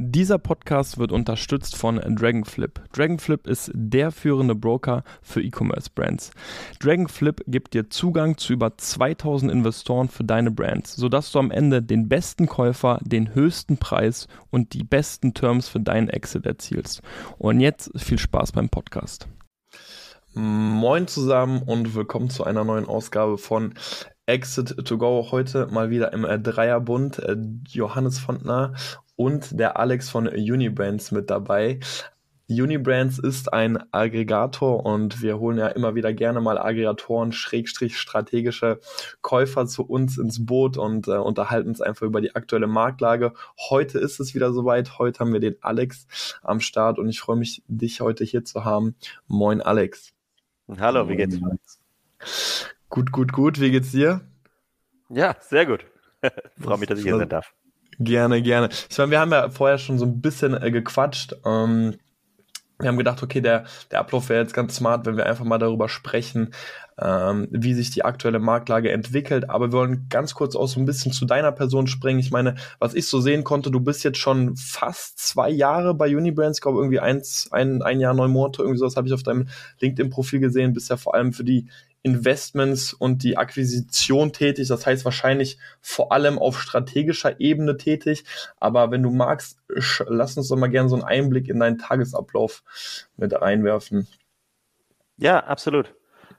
Dieser Podcast wird unterstützt von Dragonflip. Dragonflip ist der führende Broker für E-Commerce-Brands. Dragonflip gibt dir Zugang zu über 2000 Investoren für deine Brands, sodass du am Ende den besten Käufer, den höchsten Preis und die besten Terms für deinen Exit erzielst. Und jetzt viel Spaß beim Podcast. Moin zusammen und willkommen zu einer neuen Ausgabe von Exit to Go. Heute mal wieder im äh, Dreierbund. Äh, Johannes Fontner und der Alex von Unibrands mit dabei. Unibrands ist ein Aggregator und wir holen ja immer wieder gerne mal Aggregatoren, Schrägstrich strategische Käufer zu uns ins Boot und äh, unterhalten uns einfach über die aktuelle Marktlage. Heute ist es wieder soweit. Heute haben wir den Alex am Start und ich freue mich, dich heute hier zu haben. Moin, Alex. Hallo, wie geht's? Gut, gut, gut. Wie geht's dir? Ja, sehr gut. freue mich, dass ich hier sein darf. Gerne, gerne. Ich meine, wir haben ja vorher schon so ein bisschen äh, gequatscht. Ähm, wir haben gedacht, okay, der, der Ablauf wäre jetzt ganz smart, wenn wir einfach mal darüber sprechen, ähm, wie sich die aktuelle Marktlage entwickelt. Aber wir wollen ganz kurz auch so ein bisschen zu deiner Person springen. Ich meine, was ich so sehen konnte, du bist jetzt schon fast zwei Jahre bei Unibrands, glaube irgendwie eins, ein, ein Jahr, neun Monate, irgendwie sowas habe ich auf deinem LinkedIn-Profil gesehen. Bist ja vor allem für die Investments und die Akquisition tätig. Das heißt wahrscheinlich vor allem auf strategischer Ebene tätig. Aber wenn du magst, lass uns doch mal gerne so einen Einblick in deinen Tagesablauf mit einwerfen. Ja, absolut.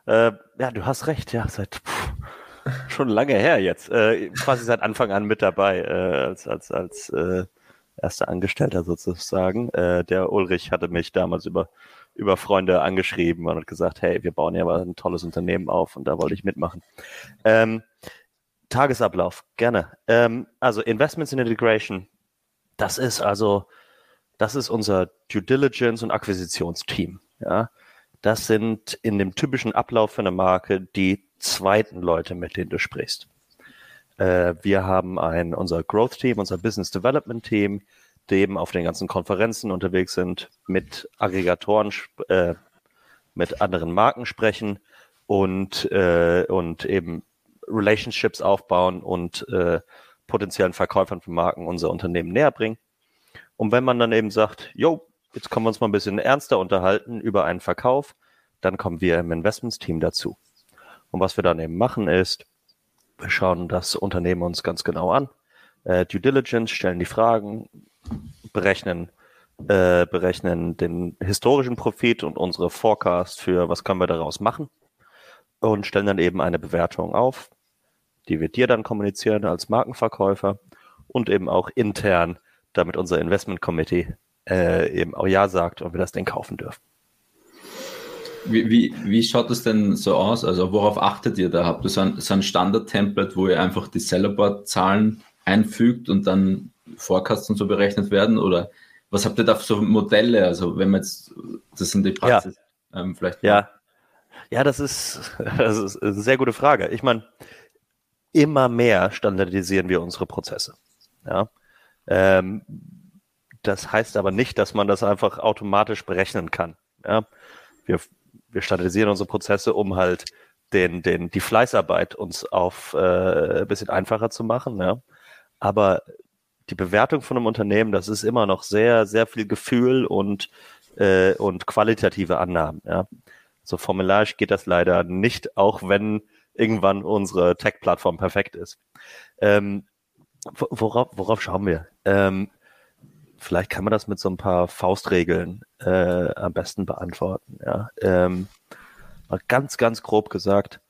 Äh, ja, du hast recht. Ja, seit pff, schon lange her jetzt. Äh, quasi seit Anfang an mit dabei äh, als als als äh, erster Angestellter sozusagen. Äh, der Ulrich hatte mich damals über über Freunde angeschrieben und hat gesagt, hey, wir bauen ja mal ein tolles Unternehmen auf und da wollte ich mitmachen. Ähm, Tagesablauf, gerne. Ähm, also Investments in Integration, das ist also, das ist unser Due Diligence und Akquisitionsteam. Ja, das sind in dem typischen Ablauf für eine Marke die zweiten Leute, mit denen du sprichst. Äh, wir haben ein unser Growth Team, unser Business Development Team, eben auf den ganzen Konferenzen unterwegs sind, mit Aggregatoren, äh, mit anderen Marken sprechen und, äh, und eben Relationships aufbauen und äh, potenziellen Verkäufern von Marken unser Unternehmen näher bringen. Und wenn man dann eben sagt, jo, jetzt können wir uns mal ein bisschen ernster unterhalten über einen Verkauf, dann kommen wir im Investmentsteam dazu. Und was wir dann eben machen ist, wir schauen das Unternehmen uns ganz genau an, äh, Due Diligence, stellen die Fragen, berechnen, äh, berechnen den historischen Profit und unsere Forecast für was können wir daraus machen und stellen dann eben eine Bewertung auf, die wir dir dann kommunizieren als Markenverkäufer und eben auch intern, damit unser Investment Committee äh, eben auch Ja sagt und wir das Ding kaufen dürfen. Wie, wie, wie schaut es denn so aus? Also worauf achtet ihr da? Habt ihr so ein, so ein Standard-Template, wo ihr einfach die Sellerboard-Zahlen einfügt und dann Forecasts und so berechnet werden? Oder was habt ihr da für Modelle? Also wenn man jetzt, das sind die Praxis ja. ähm, vielleicht. Ja. ja, das ist, das ist eine sehr gute Frage. Ich meine, immer mehr standardisieren wir unsere Prozesse. Ja. Ähm, das heißt aber nicht, dass man das einfach automatisch berechnen kann. Ja. Wir, wir standardisieren unsere Prozesse, um halt den, den, die Fleißarbeit uns auf äh, ein bisschen einfacher zu machen. Ja. Aber die Bewertung von einem Unternehmen, das ist immer noch sehr, sehr viel Gefühl und, äh, und qualitative Annahmen. Ja. So formularisch geht das leider nicht, auch wenn irgendwann unsere Tech-Plattform perfekt ist. Ähm, worauf, worauf schauen wir? Ähm, vielleicht kann man das mit so ein paar Faustregeln äh, am besten beantworten. Ja. Ähm, ganz, ganz grob gesagt,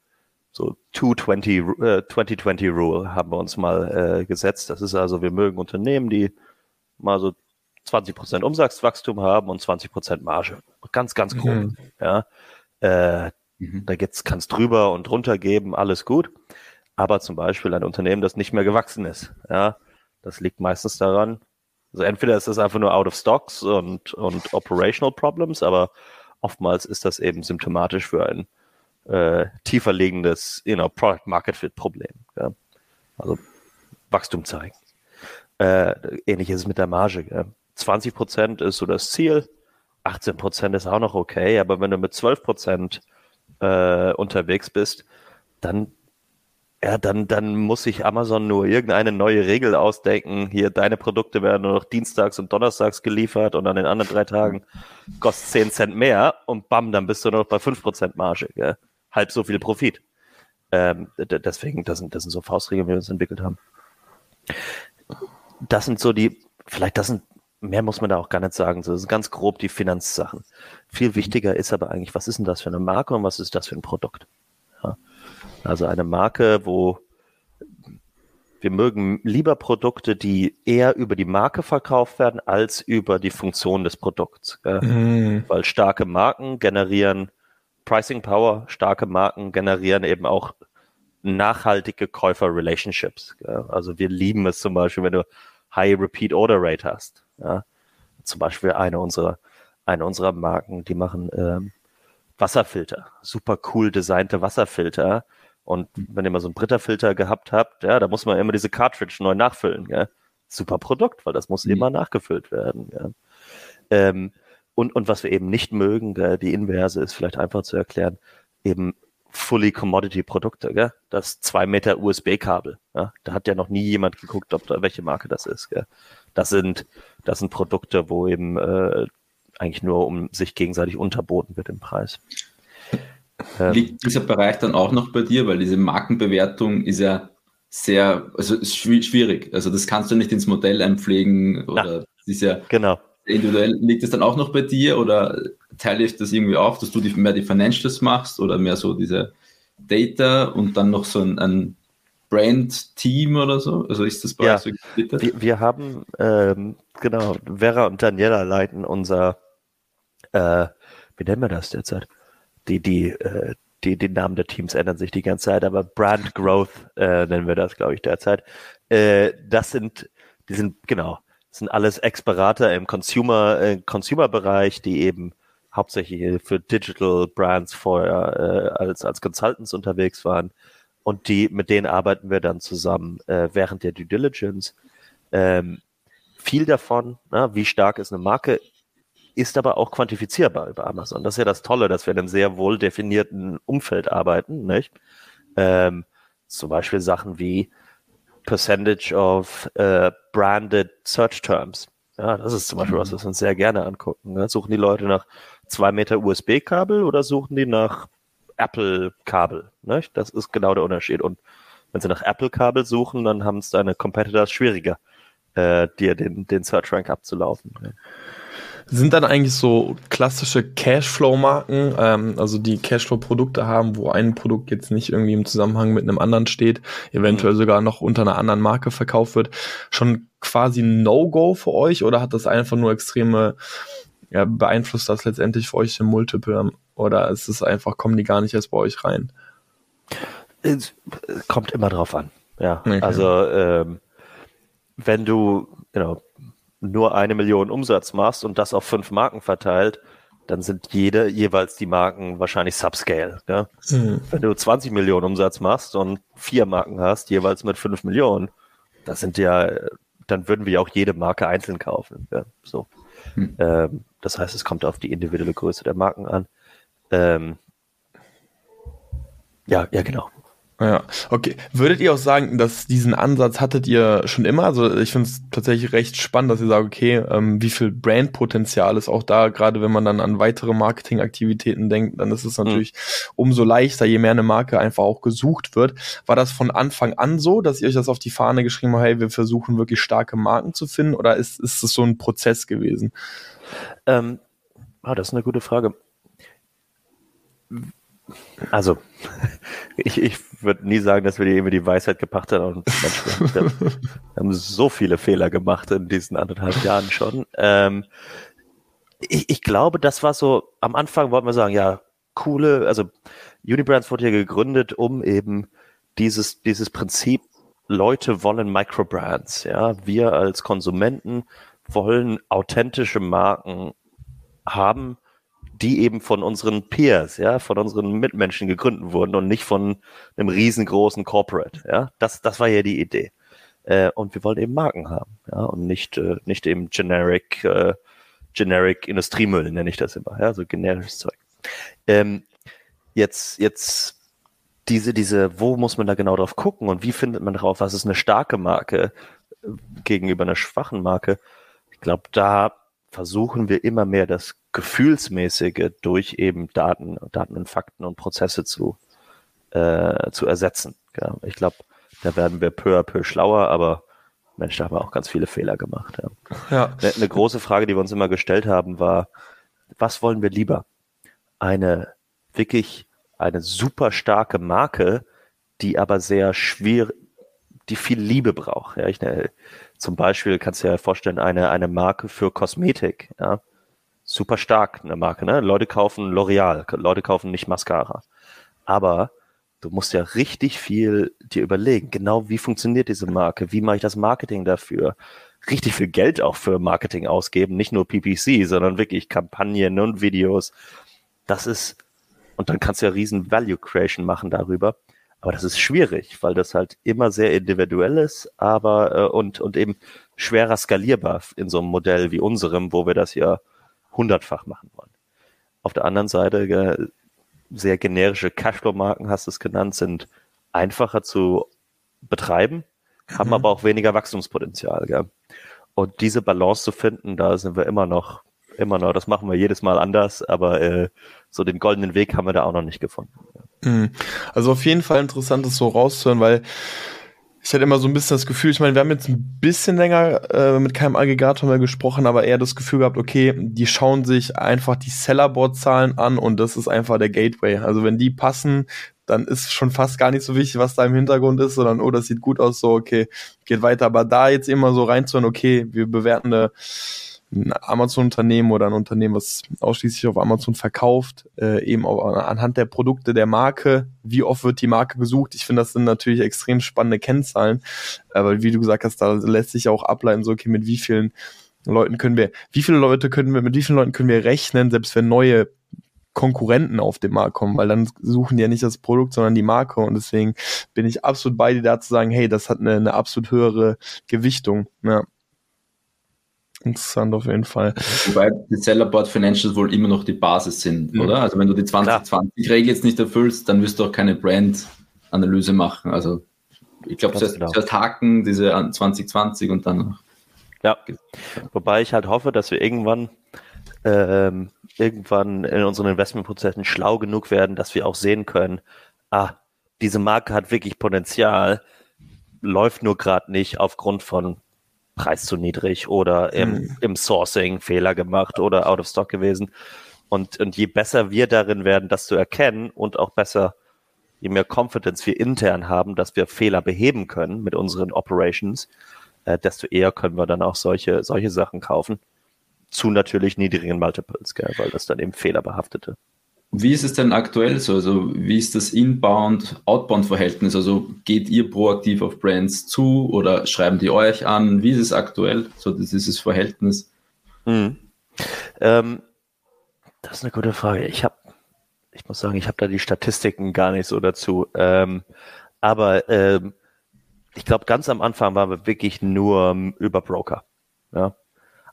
so 220, äh, 2020 Rule haben wir uns mal äh, gesetzt. Das ist also, wir mögen Unternehmen, die mal so 20 Prozent Umsatzwachstum haben und 20 Prozent Marge. Ganz, ganz grob. Mhm. Ja. Äh, mhm. Da kann es drüber und drunter geben, alles gut. Aber zum Beispiel ein Unternehmen, das nicht mehr gewachsen ist. Ja. Das liegt meistens daran, also entweder ist es einfach nur out of stocks und, und operational problems, aber oftmals ist das eben symptomatisch für ein äh, tiefer liegendes you know, Product Market Fit Problem. Ja? Also Wachstum zeigen. Äh, ähnlich ist es mit der Marge. Ja? 20 Prozent ist so das Ziel 18 Prozent ist auch noch okay, aber wenn du mit 12 Prozent äh, unterwegs bist, dann ja, dann, dann muss sich Amazon nur irgendeine neue Regel ausdenken. Hier, deine Produkte werden nur noch dienstags und donnerstags geliefert und an den anderen drei Tagen kostet 10 Cent mehr und bam, dann bist du nur noch bei 5% Marge. Gell? Halb so viel Profit. Ähm, deswegen, das sind, das sind so Faustregeln, wie wir uns entwickelt haben. Das sind so die, vielleicht das sind, mehr muss man da auch gar nicht sagen. So, das sind ganz grob die Finanzsachen. Viel wichtiger ist aber eigentlich, was ist denn das für eine Marke und was ist das für ein Produkt? Ja. Also eine Marke, wo wir mögen lieber Produkte, die eher über die Marke verkauft werden, als über die Funktion des Produkts. Mhm. Weil starke Marken generieren Pricing Power, starke Marken generieren eben auch nachhaltige Käufer-Relationships. Also wir lieben es zum Beispiel, wenn du High Repeat Order Rate hast. Ja? Zum Beispiel eine unserer, eine unserer Marken, die machen ähm, Wasserfilter, super cool designte Wasserfilter, und wenn ihr mal so einen Britta-Filter gehabt habt, ja, da muss man immer diese Cartridge neu nachfüllen. Ja. Super Produkt, weil das muss mhm. immer nachgefüllt werden. Ja. Ähm, und, und was wir eben nicht mögen, die Inverse ist vielleicht einfach zu erklären, eben fully commodity Produkte, gell? das zwei Meter USB-Kabel. Ja? Da hat ja noch nie jemand geguckt, ob da welche Marke das ist. Gell? Das sind das sind Produkte, wo eben äh, eigentlich nur um sich gegenseitig unterboten wird im Preis. Ähm, Liegt dieser Bereich dann auch noch bei dir, weil diese Markenbewertung ist ja sehr, also ist schwierig. Also das kannst du nicht ins Modell einpflegen oder ist ja genau. Individuell. Liegt es dann auch noch bei dir oder teile ich das irgendwie auf, dass du die, mehr die Financials machst oder mehr so diese Data und dann noch so ein, ein Brand-Team oder so? Also ist das bei ja, so wir, wir, haben, ähm, genau, Vera und Daniela leiten unser, äh, wie nennen wir das derzeit? die, die, äh, die, die Namen der Teams ändern sich die ganze Zeit, aber Brand Growth äh, nennen wir das, glaube ich, derzeit. Äh, das sind, die sind, genau, sind alles Ex-Berater im Consumer, äh, Consumer-Bereich, die eben hauptsächlich für Digital Brands vorher äh, als, als Consultants unterwegs waren. Und die, mit denen arbeiten wir dann zusammen äh, während der Due Diligence. Ähm, viel davon, na, wie stark ist eine Marke, ist aber auch quantifizierbar über Amazon. Das ist ja das Tolle, dass wir in einem sehr wohl definierten Umfeld arbeiten, nicht? Ähm, zum Beispiel Sachen wie Percentage of uh, branded Search Terms. Ja, das ist zum Beispiel was, was wir uns sehr gerne angucken. Ne? Suchen die Leute nach zwei Meter USB-Kabel oder suchen die nach Apple-Kabel? Das ist genau der Unterschied. Und wenn sie nach Apple-Kabel suchen, dann haben es deine Competitors schwieriger, äh, dir den, den Search-Rank abzulaufen. Ne? Sind dann eigentlich so klassische Cashflow-Marken, ähm, also die Cashflow-Produkte haben, wo ein Produkt jetzt nicht irgendwie im Zusammenhang mit einem anderen steht, eventuell mhm. sogar noch unter einer anderen Marke verkauft wird, schon quasi No-Go für euch oder hat das einfach nur extreme, ja, beeinflusst das letztendlich für euch im Multiple oder ist es einfach, kommen die gar nicht erst bei euch rein? Es kommt immer drauf an, ja. Okay. Also ähm, wenn du, genau, nur eine Million Umsatz machst und das auf fünf Marken verteilt, dann sind jede jeweils die Marken wahrscheinlich Subscale. Ja? Mhm. Wenn du 20 Millionen Umsatz machst und vier Marken hast, jeweils mit fünf Millionen, das sind ja, dann würden wir auch jede Marke einzeln kaufen. Ja? So. Mhm. Ähm, das heißt, es kommt auf die individuelle Größe der Marken an. Ähm, ja, ja, genau. Ja, okay. Würdet ihr auch sagen, dass diesen Ansatz hattet ihr schon immer? Also ich finde es tatsächlich recht spannend, dass ihr sagt, okay, ähm, wie viel Brandpotenzial ist auch da, gerade wenn man dann an weitere Marketingaktivitäten denkt, dann ist es mhm. natürlich mhm. umso leichter, je mehr eine Marke einfach auch gesucht wird. War das von Anfang an so, dass ihr euch das auf die Fahne geschrieben habt, hey, wir versuchen wirklich starke Marken zu finden oder ist, ist es so ein Prozess gewesen? Ähm, ah, das ist eine gute Frage. Also, ich, ich würde nie sagen, dass wir die irgendwie die Weisheit gebracht haben. Mensch, wir haben so viele Fehler gemacht in diesen anderthalb Jahren schon. Ähm, ich, ich glaube, das war so, am Anfang wollten wir sagen, ja, coole, also Unibrands wurde ja gegründet, um eben dieses, dieses Prinzip, Leute wollen Microbrands, ja. Wir als Konsumenten wollen authentische Marken haben, die eben von unseren Peers, ja, von unseren Mitmenschen gegründet wurden und nicht von einem riesengroßen Corporate, ja. Das, das war ja die Idee. Äh, und wir wollen eben Marken haben, ja, und nicht, äh, nicht eben generic, äh, Generic Industriemüll, nenne ich das immer, ja, so generisches Zeug. Ähm, jetzt, jetzt diese, diese, wo muss man da genau drauf gucken und wie findet man drauf, was ist eine starke Marke äh, gegenüber einer schwachen Marke? Ich glaube, da versuchen wir immer mehr das Gefühlsmäßige durch eben Daten, Daten und Fakten und Prozesse zu, äh, zu ersetzen. Ja, ich glaube, da werden wir peu à peu schlauer, aber Mensch, da haben wir auch ganz viele Fehler gemacht. Ja. ja. Eine, eine große Frage, die wir uns immer gestellt haben, war, was wollen wir lieber? Eine wirklich eine super starke Marke, die aber sehr schwer, die viel Liebe braucht. Ja, ich, ne, zum Beispiel kannst du dir vorstellen, eine, eine Marke für Kosmetik, ja. Super stark, eine Marke, ne? Leute kaufen L'Oreal, Leute kaufen nicht Mascara. Aber du musst ja richtig viel dir überlegen, genau wie funktioniert diese Marke, wie mache ich das Marketing dafür, richtig viel Geld auch für Marketing ausgeben, nicht nur PPC, sondern wirklich Kampagnen und Videos. Das ist, und dann kannst du ja riesen Value Creation machen darüber. Aber das ist schwierig, weil das halt immer sehr individuell ist, aber äh, und, und eben schwerer skalierbar in so einem Modell wie unserem, wo wir das ja hundertfach machen wollen. Auf der anderen Seite, äh, sehr generische Cashflow-Marken, hast du es genannt, sind einfacher zu betreiben, haben mhm. aber auch weniger Wachstumspotenzial. Gell? Und diese Balance zu finden, da sind wir immer noch immer noch. Das machen wir jedes Mal anders, aber äh, so den goldenen Weg haben wir da auch noch nicht gefunden. Mhm. Also auf jeden Fall interessant, das so rauszuhören, weil ich hatte immer so ein bisschen das Gefühl, ich meine, wir haben jetzt ein bisschen länger äh, mit keinem Aggregator mehr gesprochen, aber eher das Gefühl gehabt, okay, die schauen sich einfach die Sellerboard-Zahlen an und das ist einfach der Gateway. Also wenn die passen, dann ist schon fast gar nicht so wichtig, was da im Hintergrund ist, sondern, oh, das sieht gut aus, so, okay, geht weiter. Aber da jetzt immer so reinzuhören, okay, wir bewerten eine ein Amazon-Unternehmen oder ein Unternehmen, was ausschließlich auf Amazon verkauft, äh, eben auch anhand der Produkte der Marke, wie oft wird die Marke gesucht. Ich finde, das sind natürlich extrem spannende Kennzahlen, aber wie du gesagt hast, da lässt sich auch ableiten, so, okay, mit wie vielen Leuten können wir, wie viele Leute können wir, mit wie vielen Leuten können wir rechnen, selbst wenn neue Konkurrenten auf den Markt kommen, weil dann suchen die ja nicht das Produkt, sondern die Marke und deswegen bin ich absolut bei dir da zu sagen, hey, das hat eine, eine absolut höhere Gewichtung. Ja. Interessant auf jeden Fall. Wobei die Sellerboard Financials wohl immer noch die Basis sind, mhm. oder? Also wenn du die 2020-Regel jetzt nicht erfüllst, dann wirst du auch keine Brand-Analyse machen. Also ich glaube, zuerst, genau. zuerst haken diese 2020 und dann. Ja, wobei ich halt hoffe, dass wir irgendwann ähm, irgendwann in unseren Investmentprozessen schlau genug werden, dass wir auch sehen können, ah, diese Marke hat wirklich Potenzial, läuft nur gerade nicht aufgrund von Preis zu niedrig oder im, mhm. im Sourcing Fehler gemacht oder out of stock gewesen. Und, und je besser wir darin werden, das zu erkennen und auch besser, je mehr Confidence wir intern haben, dass wir Fehler beheben können mit unseren Operations, äh, desto eher können wir dann auch solche, solche Sachen kaufen. Zu natürlich niedrigen Multiples, gell, weil das dann eben fehlerbehaftete. Wie ist es denn aktuell so? Also, wie ist das Inbound-Outbound-Verhältnis? Also, geht ihr proaktiv auf Brands zu oder schreiben die euch an? Wie ist es aktuell, so dieses Verhältnis? Hm. Ähm, das ist eine gute Frage. Ich habe, ich muss sagen, ich habe da die Statistiken gar nicht so dazu. Ähm, aber ähm, ich glaube, ganz am Anfang waren wir wirklich nur über Broker. Ja,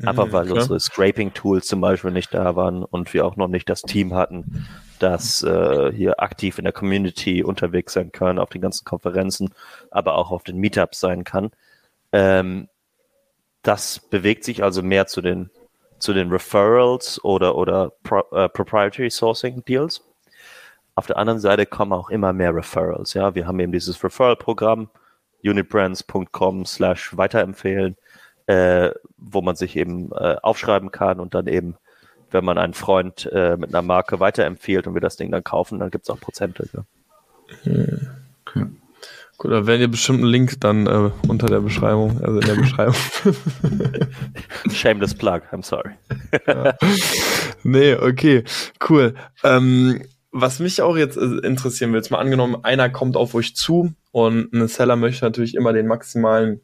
Einfach mhm, weil klar. unsere Scraping-Tools zum Beispiel nicht da waren und wir auch noch nicht das Team hatten, das äh, hier aktiv in der Community unterwegs sein kann, auf den ganzen Konferenzen, aber auch auf den Meetups sein kann. Ähm, das bewegt sich also mehr zu den zu den Referrals oder oder Pro, äh, Proprietary Sourcing Deals. Auf der anderen Seite kommen auch immer mehr Referrals. Ja, wir haben eben dieses Referral-Programm unitbrands.com slash weiterempfehlen äh, wo man sich eben äh, aufschreiben kann und dann eben, wenn man einen Freund äh, mit einer Marke weiterempfiehlt und wir das Ding dann kaufen, dann gibt es auch Prozente. Ja. Okay. Gut, da werden ihr bestimmt einen Link dann äh, unter der Beschreibung, also in der Beschreibung. Shameless plug, I'm sorry. ja. Nee, okay, cool. Ähm, was mich auch jetzt äh, interessieren will, jetzt mal angenommen, einer kommt auf euch zu und ein Seller möchte natürlich immer den maximalen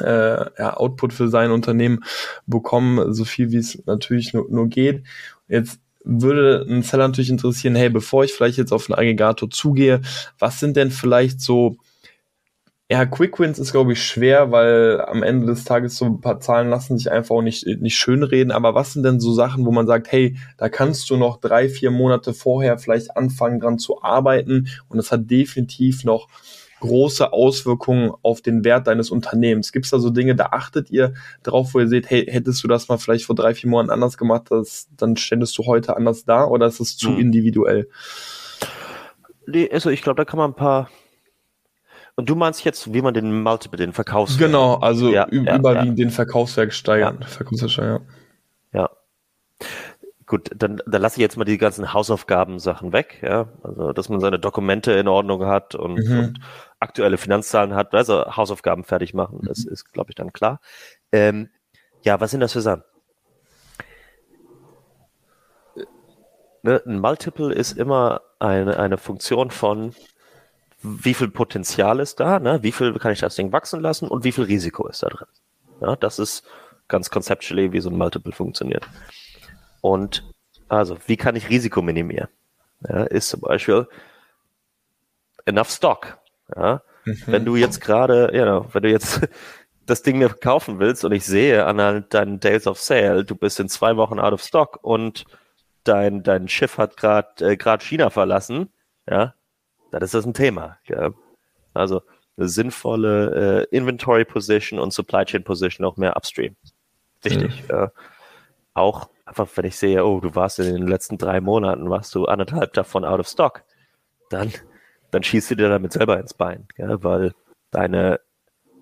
äh, ja, Output für sein Unternehmen bekommen, so viel wie es natürlich nur, nur geht. Jetzt würde ein Seller natürlich interessieren, hey, bevor ich vielleicht jetzt auf einen Aggregator zugehe, was sind denn vielleicht so Ja, Quick Wins ist, glaube ich, schwer, weil am Ende des Tages so ein paar Zahlen lassen sich einfach auch nicht, nicht schönreden. Aber was sind denn so Sachen, wo man sagt, hey, da kannst du noch drei, vier Monate vorher vielleicht anfangen dran zu arbeiten und das hat definitiv noch große Auswirkungen auf den Wert deines Unternehmens. Gibt es da so Dinge, da achtet ihr drauf, wo ihr seht, hey, hättest du das mal vielleicht vor drei, vier Monaten anders gemacht, das, dann ständest du heute anders da oder ist es zu hm. individuell? Nee, also ich glaube, da kann man ein paar und du meinst jetzt, wie man den Multiple, den Verkaufswert. Genau, also ja, überwiegend ja. den Verkaufswert steigern. Ja. Verkaufswert, ja. ja. Gut, dann, dann lasse ich jetzt mal die ganzen Hausaufgaben-Sachen weg, ja. Also, dass man seine Dokumente in Ordnung hat und, mhm. und aktuelle Finanzzahlen hat, also Hausaufgaben fertig machen, mhm. das ist, glaube ich, dann klar. Ähm, ja, was sind das für Sachen? Ne, ein Multiple ist immer eine, eine Funktion von wie viel Potenzial ist da, ne? wie viel kann ich das Ding wachsen lassen und wie viel Risiko ist da drin. Ja, das ist ganz conceptually, wie so ein Multiple funktioniert. Und also, wie kann ich Risiko minimieren? Ja, ist zum Beispiel enough stock. Ja? Mhm. Wenn du jetzt gerade, you know, wenn du jetzt das Ding mir kaufen willst und ich sehe an deinen Days of Sale, du bist in zwei Wochen out of stock und dein, dein Schiff hat gerade äh, grad China verlassen, ja, dann ist das ein Thema. Ja. Also eine sinnvolle äh, Inventory Position und Supply Chain Position auch mehr upstream. Wichtig. Mhm. Ja. Auch einfach, wenn ich sehe, oh, du warst in den letzten drei Monaten, warst du anderthalb davon out of stock, dann, dann schießt du dir damit selber ins Bein, ja, weil deine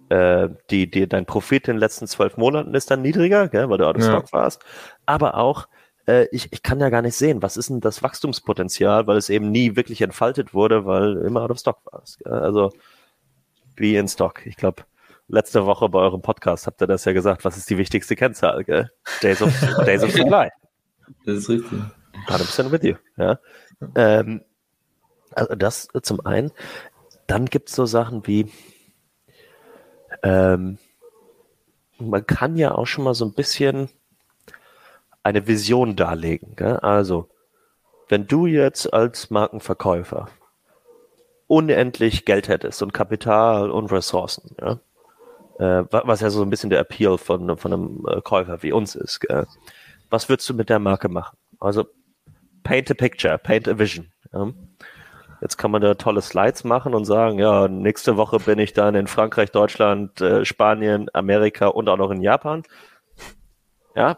äh, die, die, dein Profit in den letzten zwölf Monaten ist dann niedriger, gell, weil du out of stock warst. Aber auch äh, ich, ich kann ja gar nicht sehen, was ist denn das Wachstumspotenzial, weil es eben nie wirklich entfaltet wurde, weil immer out of stock war. Also wie in Stock. Ich glaube, letzte Woche bei eurem Podcast habt ihr das ja gesagt, was ist die wichtigste Kennzahl? Gell? Days, of, Days of Supply. Das ist richtig. 100% with you. Ja? Ähm, also das zum einen. Dann gibt es so Sachen wie, ähm, man kann ja auch schon mal so ein bisschen eine Vision darlegen. Gell? Also, wenn du jetzt als Markenverkäufer unendlich Geld hättest und Kapital und Ressourcen, ja, äh, was ja so ein bisschen der Appeal von, von einem äh, Käufer wie uns ist, gell? was würdest du mit der Marke machen? Also, paint a picture, paint a vision. Ja? Jetzt kann man da tolle Slides machen und sagen, ja, nächste Woche bin ich dann in Frankreich, Deutschland, äh, Spanien, Amerika und auch noch in Japan. Ja,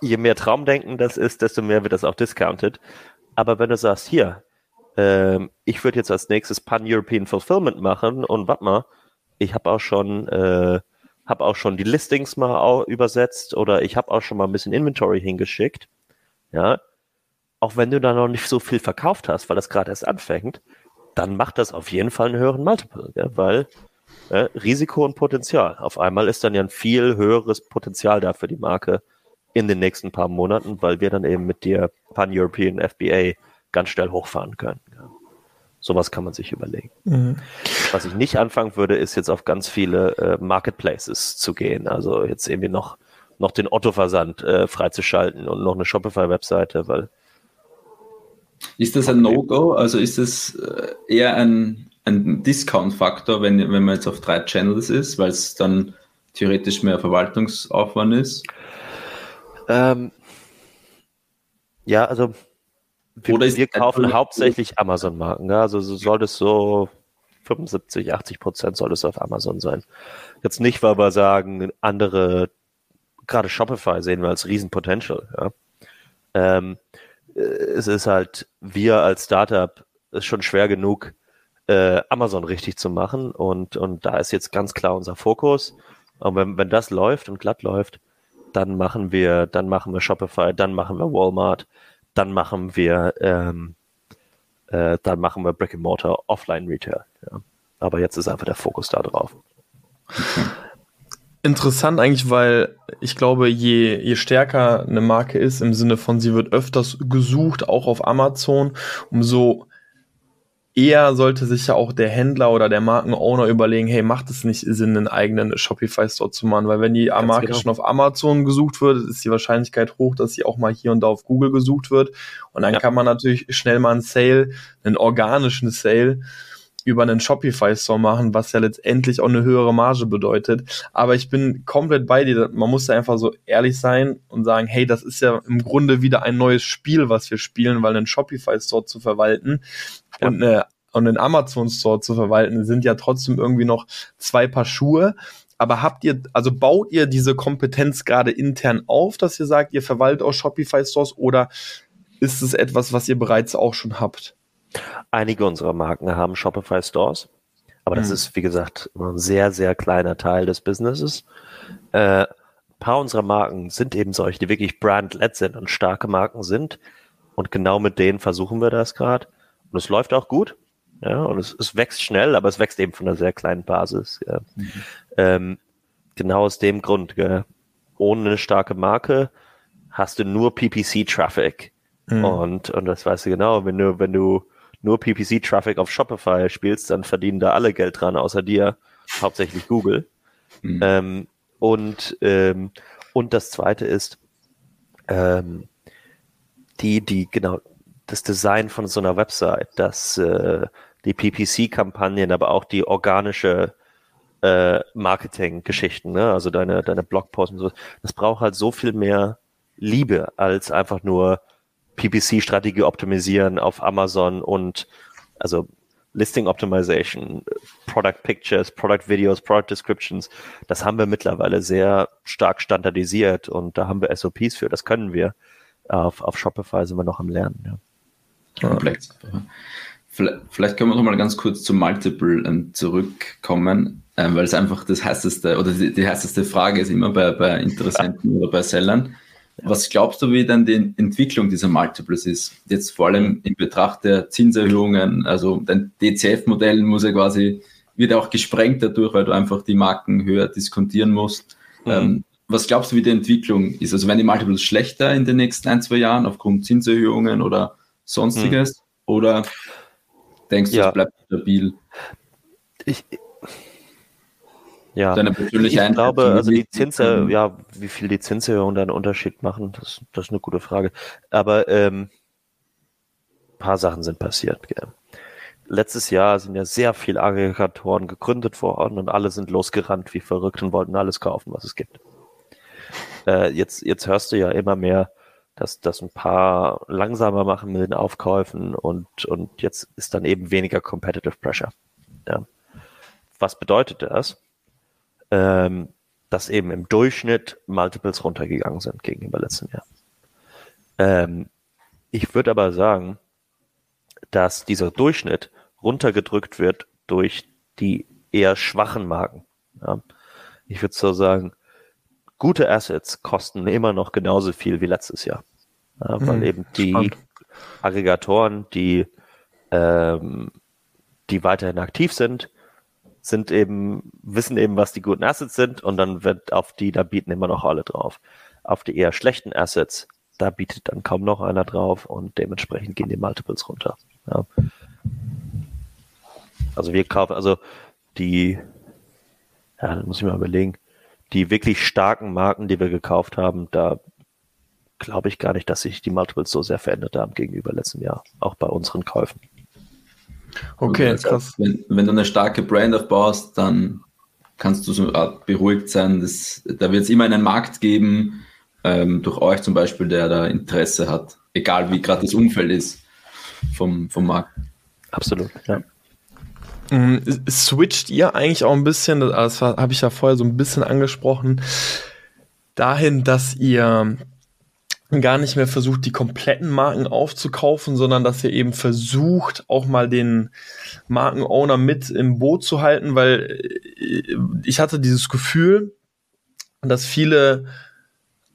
je mehr Traumdenken das ist, desto mehr wird das auch discounted. Aber wenn du sagst, hier, ähm, ich würde jetzt als nächstes Pan-European Fulfillment machen und warte mal, ich habe auch schon äh, habe auch schon die Listings mal übersetzt oder ich habe auch schon mal ein bisschen Inventory hingeschickt. Ja, auch wenn du da noch nicht so viel verkauft hast, weil das gerade erst anfängt, dann macht das auf jeden Fall einen höheren Multiple, ja, weil äh, Risiko und Potenzial. Auf einmal ist dann ja ein viel höheres Potenzial da für die Marke, in den nächsten paar Monaten, weil wir dann eben mit der Pan-European FBA ganz schnell hochfahren können. Ja. Sowas kann man sich überlegen. Mhm. Was ich nicht anfangen würde, ist jetzt auf ganz viele äh, Marketplaces zu gehen. Also jetzt irgendwie noch, noch den Otto-Versand äh, freizuschalten und noch eine Shopify-Webseite, weil ist das ein No-Go? Also ist es äh, eher ein, ein Discount-Faktor, wenn, wenn man jetzt auf drei Channels ist, weil es dann theoretisch mehr Verwaltungsaufwand ist? Ähm, ja, also wir, wir kaufen hauptsächlich Amazon-Marken. Ja? Also so soll es so 75, 80 Prozent soll es auf Amazon sein. Jetzt nicht, weil wir sagen, andere, gerade Shopify sehen wir als Riesenpotential. Ja? Ähm, äh, es ist halt, wir als Startup ist schon schwer genug, äh, Amazon richtig zu machen und, und da ist jetzt ganz klar unser Fokus. Und wenn, wenn das läuft und glatt läuft, dann machen wir, dann machen wir Shopify, dann machen wir Walmart, dann machen wir, ähm, äh, dann machen wir Brick and Mortar Offline Retail. Ja. Aber jetzt ist einfach der Fokus da drauf. Interessant eigentlich, weil ich glaube, je, je stärker eine Marke ist, im Sinne von sie wird öfters gesucht, auch auf Amazon, umso eher sollte sich ja auch der Händler oder der Markenowner überlegen, hey, macht es nicht Sinn, einen eigenen Shopify-Store zu machen? Weil wenn die Ganz Marke genau. schon auf Amazon gesucht wird, ist die Wahrscheinlichkeit hoch, dass sie auch mal hier und da auf Google gesucht wird. Und dann ja. kann man natürlich schnell mal einen Sale, einen organischen Sale über einen Shopify Store machen, was ja letztendlich auch eine höhere Marge bedeutet. Aber ich bin komplett bei dir. Man muss da einfach so ehrlich sein und sagen, hey, das ist ja im Grunde wieder ein neues Spiel, was wir spielen, weil einen Shopify Store zu verwalten ja. und eine und einen Amazon Store zu verwalten, sind ja trotzdem irgendwie noch zwei Paar Schuhe. Aber habt ihr, also baut ihr diese Kompetenz gerade intern auf, dass ihr sagt, ihr verwaltet auch Shopify Stores oder ist es etwas, was ihr bereits auch schon habt? Einige unserer Marken haben Shopify Stores, aber das mhm. ist, wie gesagt, ein sehr, sehr kleiner Teil des Businesses. Äh, ein paar unserer Marken sind eben solche, die wirklich brand-led sind und starke Marken sind. Und genau mit denen versuchen wir das gerade. Und es läuft auch gut. Ja, und es, es wächst schnell, aber es wächst eben von einer sehr kleinen Basis. Ja. Mhm. Ähm, genau aus dem Grund. Gell. Ohne eine starke Marke hast du nur PPC-Traffic. Mhm. Und, und das weißt du genau, wenn du, wenn du nur PPC-Traffic auf Shopify spielst, dann verdienen da alle Geld dran, außer dir, hauptsächlich Google. Mhm. Ähm, und, ähm, und das zweite ist, ähm, die, die, genau, das Design von so einer Website, dass äh, die PPC-Kampagnen, aber auch die organische äh, Marketing-Geschichten, ne? also deine, deine Blogposts und so, das braucht halt so viel mehr Liebe als einfach nur PPC-Strategie optimisieren auf Amazon und also Listing Optimization, Product Pictures, Product Videos, Product Descriptions, das haben wir mittlerweile sehr stark standardisiert und da haben wir SOPs für, das können wir. Auf, auf Shopify sind wir noch am Lernen. Ja. Komplex. Vielleicht können wir noch mal ganz kurz zu Multiple ähm, zurückkommen, ähm, weil es einfach das heißeste oder die, die heißeste Frage ist immer bei, bei Interessenten oder bei Sellern. Was glaubst du, wie denn die Entwicklung dieser Multiples ist? Jetzt vor allem in Betracht der Zinserhöhungen, also dein DCF-Modell muss ja quasi, wird auch gesprengt dadurch, weil du einfach die Marken höher diskontieren musst. Mhm. Ähm, was glaubst du, wie die Entwicklung ist? Also werden die Multiples schlechter in den nächsten ein, zwei Jahren aufgrund Zinserhöhungen oder sonstiges? Mhm. Oder denkst du, ja. es bleibt stabil? Ich, ja, Deine persönliche ich glaube, also die Zinse, ja, wie viel die Zinserhöhungen da einen Unterschied machen, das, das ist eine gute Frage. Aber ähm, paar Sachen sind passiert. Gell. Letztes Jahr sind ja sehr viele Aggregatoren gegründet worden und alle sind losgerannt wie verrückt und wollten alles kaufen, was es gibt. Äh, jetzt, jetzt hörst du ja immer mehr, dass das ein paar langsamer machen mit den Aufkäufen und, und jetzt ist dann eben weniger Competitive Pressure. Ja. Was bedeutet das? Ähm, dass eben im Durchschnitt Multiples runtergegangen sind gegenüber letzten Jahr. Ähm, ich würde aber sagen, dass dieser Durchschnitt runtergedrückt wird durch die eher schwachen Marken. Ja. Ich würde so sagen, gute Assets kosten immer noch genauso viel wie letztes Jahr. Ja, weil hm, eben die spannend. Aggregatoren, die, ähm, die weiterhin aktiv sind, sind eben, wissen eben, was die guten Assets sind und dann wird auf die, da bieten immer noch alle drauf. Auf die eher schlechten Assets, da bietet dann kaum noch einer drauf und dementsprechend gehen die Multiples runter. Ja. Also wir kaufen, also die, ja, da muss ich mal überlegen, die wirklich starken Marken, die wir gekauft haben, da glaube ich gar nicht, dass sich die Multiples so sehr verändert haben gegenüber letztem Jahr, auch bei unseren Käufen. Okay, also, krass. Wenn, wenn, du eine starke Brand aufbaust, dann kannst du so beruhigt sein. Dass, da wird es immer einen Markt geben, ähm, durch euch zum Beispiel, der da Interesse hat, egal wie gerade das Umfeld ist vom, vom Markt. Absolut, ja. Mm, switcht ihr eigentlich auch ein bisschen, das habe ich ja vorher so ein bisschen angesprochen, dahin, dass ihr gar nicht mehr versucht, die kompletten Marken aufzukaufen, sondern dass ihr eben versucht, auch mal den Markenowner mit im Boot zu halten, weil äh, ich hatte dieses Gefühl, dass viele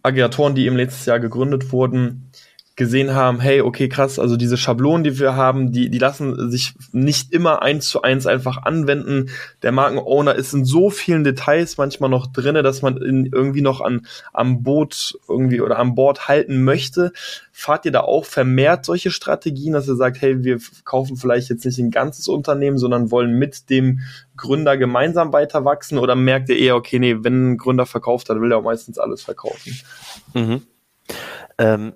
Aggregatoren, die im letzten Jahr gegründet wurden, gesehen haben, hey, okay, krass, also diese Schablonen, die wir haben, die, die lassen sich nicht immer eins zu eins einfach anwenden. Der Markenowner ist in so vielen Details manchmal noch drinne, dass man in, irgendwie noch an, am Boot irgendwie oder am Bord halten möchte. Fahrt ihr da auch vermehrt solche Strategien, dass ihr sagt, hey, wir kaufen vielleicht jetzt nicht ein ganzes Unternehmen, sondern wollen mit dem Gründer gemeinsam weiter wachsen? Oder merkt ihr eher, okay, nee, wenn ein Gründer verkauft, dann will er auch meistens alles verkaufen? Mhm. Ähm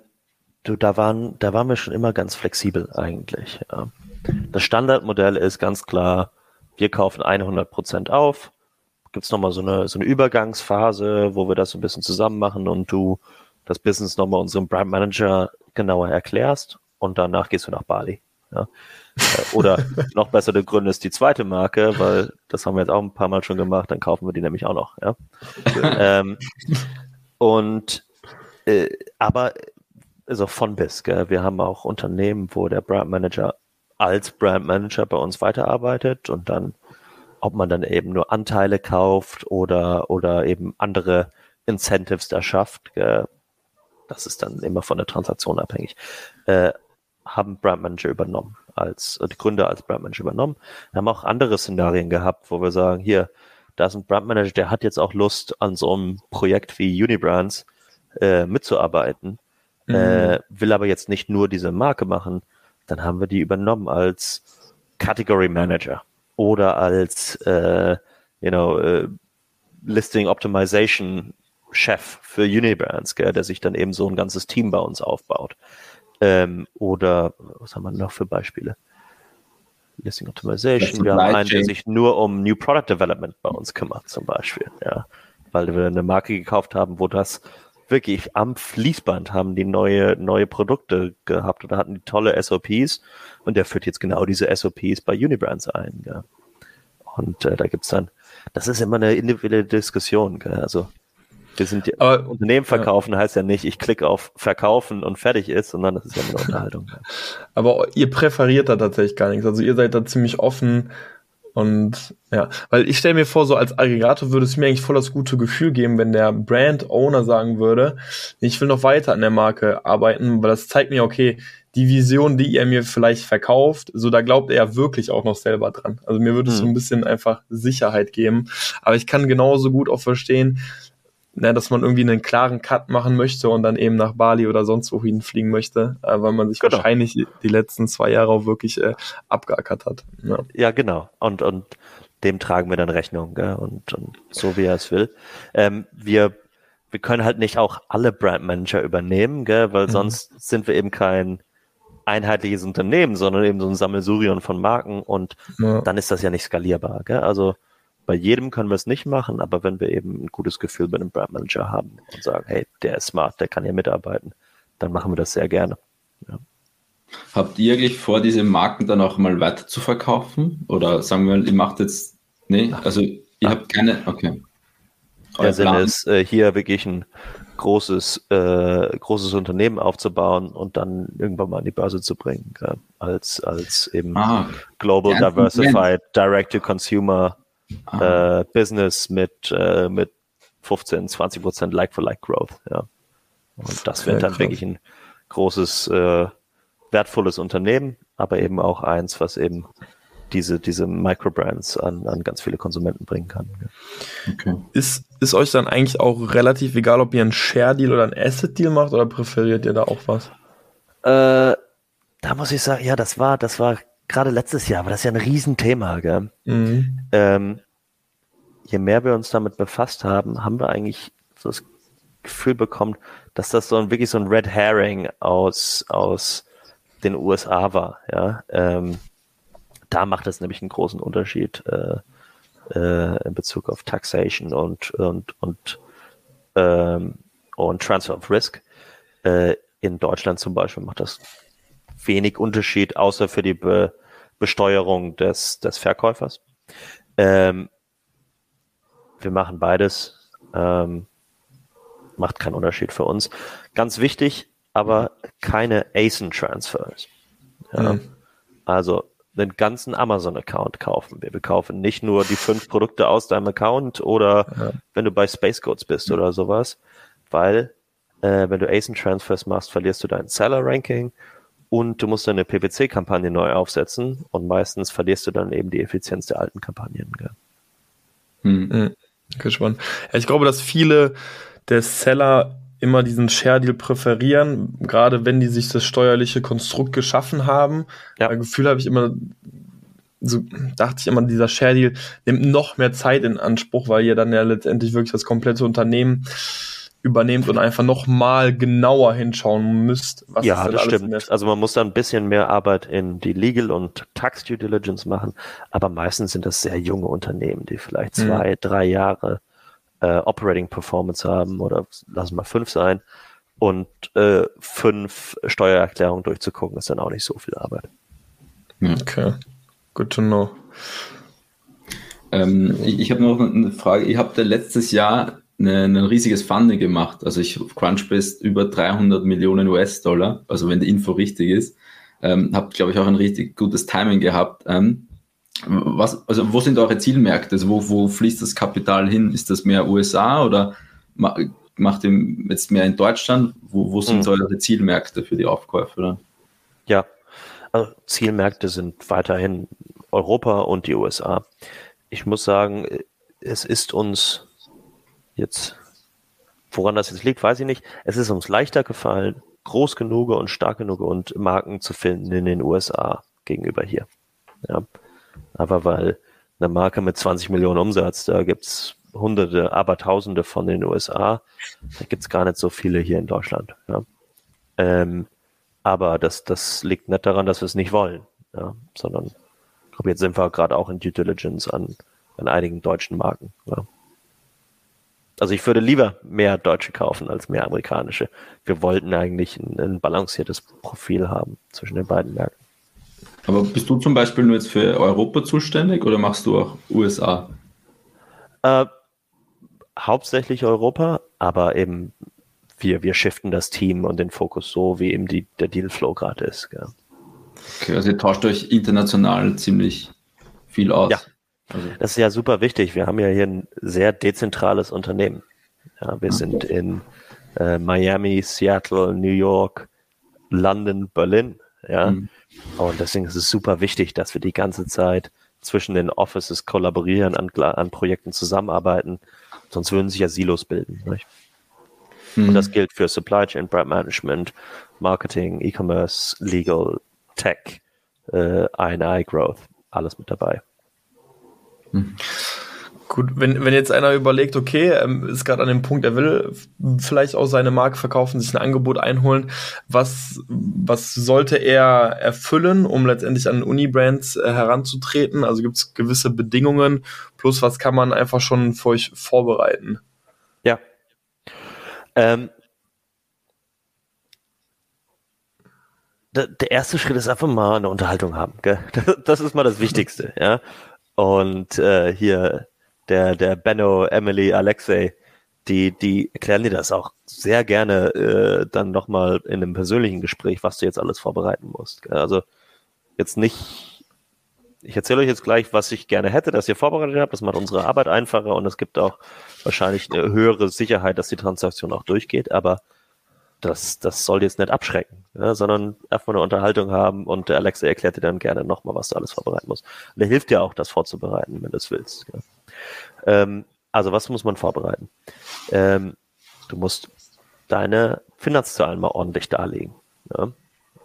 Du, da waren, da waren wir schon immer ganz flexibel eigentlich. Ja. Das Standardmodell ist ganz klar, wir kaufen 100% auf, gibt es nochmal so eine, so eine Übergangsphase, wo wir das so ein bisschen zusammen machen und du das Business nochmal unserem Brand Manager genauer erklärst und danach gehst du nach Bali. Ja. Äh, oder noch besser, du gründest die zweite Marke, weil das haben wir jetzt auch ein paar Mal schon gemacht, dann kaufen wir die nämlich auch noch. Ja. ähm, und äh, aber also von bis, gell? wir haben auch Unternehmen, wo der Brand Manager als Brand Manager bei uns weiterarbeitet und dann, ob man dann eben nur Anteile kauft oder, oder eben andere Incentives da schafft, gell? das ist dann immer von der Transaktion abhängig, äh, haben Brand Manager übernommen, als äh, die Gründer als Brand Manager übernommen. Wir haben auch andere Szenarien gehabt, wo wir sagen, hier, da ist ein Brand Manager, der hat jetzt auch Lust, an so einem Projekt wie Unibrands äh, mitzuarbeiten, mhm. äh, will aber jetzt nicht nur diese Marke machen, dann haben wir die übernommen als Category Manager oder als äh, you know, äh, Listing Optimization Chef für Unibrands, gell, der sich dann eben so ein ganzes Team bei uns aufbaut. Ähm, oder was haben wir noch für Beispiele? Listing Optimization. Wir haben einen, der sich nur um New Product Development bei uns kümmert, zum Beispiel. Ja, weil wir eine Marke gekauft haben, wo das wirklich am Fließband haben die neue, neue Produkte gehabt oder hatten die tolle SOPs und der führt jetzt genau diese SOPs bei Unibrands ein. Ja. Und äh, da gibt's dann, das ist immer eine individuelle Diskussion. Gell? Also wir sind Aber, Unternehmen verkaufen ja. heißt ja nicht, ich klicke auf verkaufen und fertig ist, sondern das ist ja eine Unterhaltung. Aber ihr präferiert da tatsächlich gar nichts. Also ihr seid da ziemlich offen und ja, weil ich stelle mir vor, so als Aggregator würde es mir eigentlich voll das gute Gefühl geben, wenn der Brand Owner sagen würde, ich will noch weiter an der Marke arbeiten, weil das zeigt mir, okay, die Vision, die ihr mir vielleicht verkauft, so da glaubt er wirklich auch noch selber dran. Also mir würde es so hm. ein bisschen einfach Sicherheit geben. Aber ich kann genauso gut auch verstehen, ne, dass man irgendwie einen klaren Cut machen möchte und dann eben nach Bali oder sonst wohin fliegen möchte, äh, weil man sich genau. wahrscheinlich die letzten zwei Jahre auch wirklich äh, abgeackert hat. Ja. ja, genau. Und, und dem tragen wir dann Rechnung gell? Und, und so wie er es will. Ähm, wir, wir können halt nicht auch alle Brandmanager übernehmen, gell? weil mhm. sonst sind wir eben kein einheitliches Unternehmen, sondern eben so ein Sammelsurion von Marken und ja. dann ist das ja nicht skalierbar. Gell? Also bei jedem können wir es nicht machen, aber wenn wir eben ein gutes Gefühl bei einem Brandmanager haben und sagen, hey, der ist smart, der kann hier mitarbeiten, dann machen wir das sehr gerne. Ja. Habt ihr eigentlich vor, diese Marken dann auch mal weiter zu verkaufen? Oder sagen wir, ihr macht jetzt, nee, also ihr habt keine, okay. Der Sinn ist, äh, hier wirklich ein großes, äh, großes Unternehmen aufzubauen und dann irgendwann mal an die Börse zu bringen, ja, als, als eben ah, Global Diversified Direct äh, Business mit, äh, mit 15, 20 Prozent Like-for-Like-Growth. Ja. Und das wird dann krass. wirklich ein großes, äh, wertvolles Unternehmen, aber eben auch eins, was eben diese, diese Microbrands an, an ganz viele Konsumenten bringen kann. Okay. Ist, ist euch dann eigentlich auch relativ egal, ob ihr einen Share-Deal oder einen Asset-Deal macht oder präferiert ihr da auch was? Äh, da muss ich sagen, ja, das war, das war gerade letztes Jahr, aber das ja ein Riesenthema, gell? Mhm. Ähm, je mehr wir uns damit befasst haben, haben wir eigentlich so das Gefühl bekommen, dass das so ein wirklich so ein Red Herring aus, aus den USA war, ja. Ähm, da macht es nämlich einen großen Unterschied äh, äh, in Bezug auf Taxation und, und, und, ähm, und Transfer of Risk. Äh, in Deutschland zum Beispiel macht das wenig Unterschied, außer für die Be Besteuerung des, des Verkäufers. Ähm, wir machen beides. Ähm, macht keinen Unterschied für uns. Ganz wichtig, aber keine ASIN-Transfers. Ja. Mhm. Also den ganzen Amazon-Account kaufen wir. Wir kaufen nicht nur die fünf Produkte aus deinem Account oder ja. wenn du bei Space Codes bist oder sowas, weil äh, wenn du ASIN-Transfers machst, verlierst du dein Seller-Ranking und du musst deine PPC-Kampagne neu aufsetzen und meistens verlierst du dann eben die Effizienz der alten Kampagnen. Gell? Hm. Okay, spannend. Ja, ich glaube, dass viele der Seller immer diesen Share Deal präferieren, gerade wenn die sich das steuerliche Konstrukt geschaffen haben. Ja. Ein Gefühl habe ich immer, so dachte ich immer, dieser Share Deal nimmt noch mehr Zeit in Anspruch, weil ihr dann ja letztendlich wirklich das komplette Unternehmen übernehmt und einfach noch mal genauer hinschauen müsst. Was ja, das stimmt. Also man muss da ein bisschen mehr Arbeit in die Legal und Tax Due Diligence machen, aber meistens sind das sehr junge Unternehmen, die vielleicht mhm. zwei, mhm. drei Jahre äh, Operating Performance haben oder lassen wir fünf sein und äh, fünf Steuererklärungen durchzugucken, ist dann auch nicht so viel Arbeit. Okay, good to know. Ähm, ich, ich habe noch eine Frage. Ihr habt ja letztes Jahr eine, ein riesiges Funding gemacht. Also ich Crunchbase über 300 Millionen US-Dollar, also wenn die Info richtig ist. Ähm, habt, glaube ich, auch ein richtig gutes Timing gehabt. Ähm, was, also wo sind eure Zielmärkte? Also wo, wo fließt das Kapital hin? Ist das mehr USA oder ma, macht ihr jetzt mehr in Deutschland? Wo, wo sind mhm. eure Zielmärkte für die Aufkäufe? Oder? Ja, also Zielmärkte sind weiterhin Europa und die USA. Ich muss sagen, es ist uns jetzt, woran das jetzt liegt, weiß ich nicht. Es ist uns leichter gefallen, groß genug und stark genug und Marken zu finden in den USA gegenüber hier. Ja. Aber weil eine Marke mit 20 Millionen Umsatz, da gibt's Hunderte, aber Tausende von den USA, da gibt's gar nicht so viele hier in Deutschland. Ja. Ähm, aber das, das liegt nicht daran, dass wir es nicht wollen, ja, sondern ich glaube, jetzt sind wir gerade auch in Due Diligence an, an einigen deutschen Marken. Ja. Also ich würde lieber mehr Deutsche kaufen als mehr amerikanische. Wir wollten eigentlich ein, ein balanciertes Profil haben zwischen den beiden Märkten. Aber bist du zum Beispiel nur jetzt für Europa zuständig oder machst du auch USA? Äh, hauptsächlich Europa, aber eben wir, wir shiften das Team und den Fokus so, wie eben die, der Dealflow gerade ist. Ja. Okay, also ihr tauscht euch international ziemlich viel aus. Ja, also. Das ist ja super wichtig. Wir haben ja hier ein sehr dezentrales Unternehmen. Ja, wir sind in äh, Miami, Seattle, New York, London, Berlin. Ja, mhm. und deswegen ist es super wichtig, dass wir die ganze Zeit zwischen den Offices kollaborieren, an, an Projekten zusammenarbeiten. Sonst würden sich ja Silos bilden. Mhm. Und das gilt für Supply Chain, Brand Management, Marketing, E-Commerce, Legal, Tech, äh, I&I Growth, alles mit dabei. Hm. Gut, wenn, wenn jetzt einer überlegt, okay, ist gerade an dem Punkt, er will vielleicht auch seine Marke verkaufen, sich ein Angebot einholen, was, was sollte er erfüllen, um letztendlich an Unibrands äh, heranzutreten? Also gibt es gewisse Bedingungen, plus was kann man einfach schon für euch vorbereiten? Ja. Ähm, der erste Schritt ist einfach mal eine Unterhaltung haben. Gell? Das ist mal das Wichtigste, ja. Und äh, hier der, der Benno, Emily, Alexei, die, die erklären dir das auch sehr gerne äh, dann nochmal in einem persönlichen Gespräch, was du jetzt alles vorbereiten musst. Also jetzt nicht, ich erzähle euch jetzt gleich, was ich gerne hätte, dass ihr vorbereitet habt. Das macht unsere Arbeit einfacher und es gibt auch wahrscheinlich eine höhere Sicherheit, dass die Transaktion auch durchgeht, aber das, das soll jetzt nicht abschrecken, ja, sondern einfach eine Unterhaltung haben und der Alexa erklärt dir dann gerne nochmal, was du alles vorbereiten musst. Und er hilft dir auch, das vorzubereiten, wenn du es willst. Ja. Ähm, also was muss man vorbereiten? Ähm, du musst deine Finanzzahlen mal ordentlich darlegen. Ja.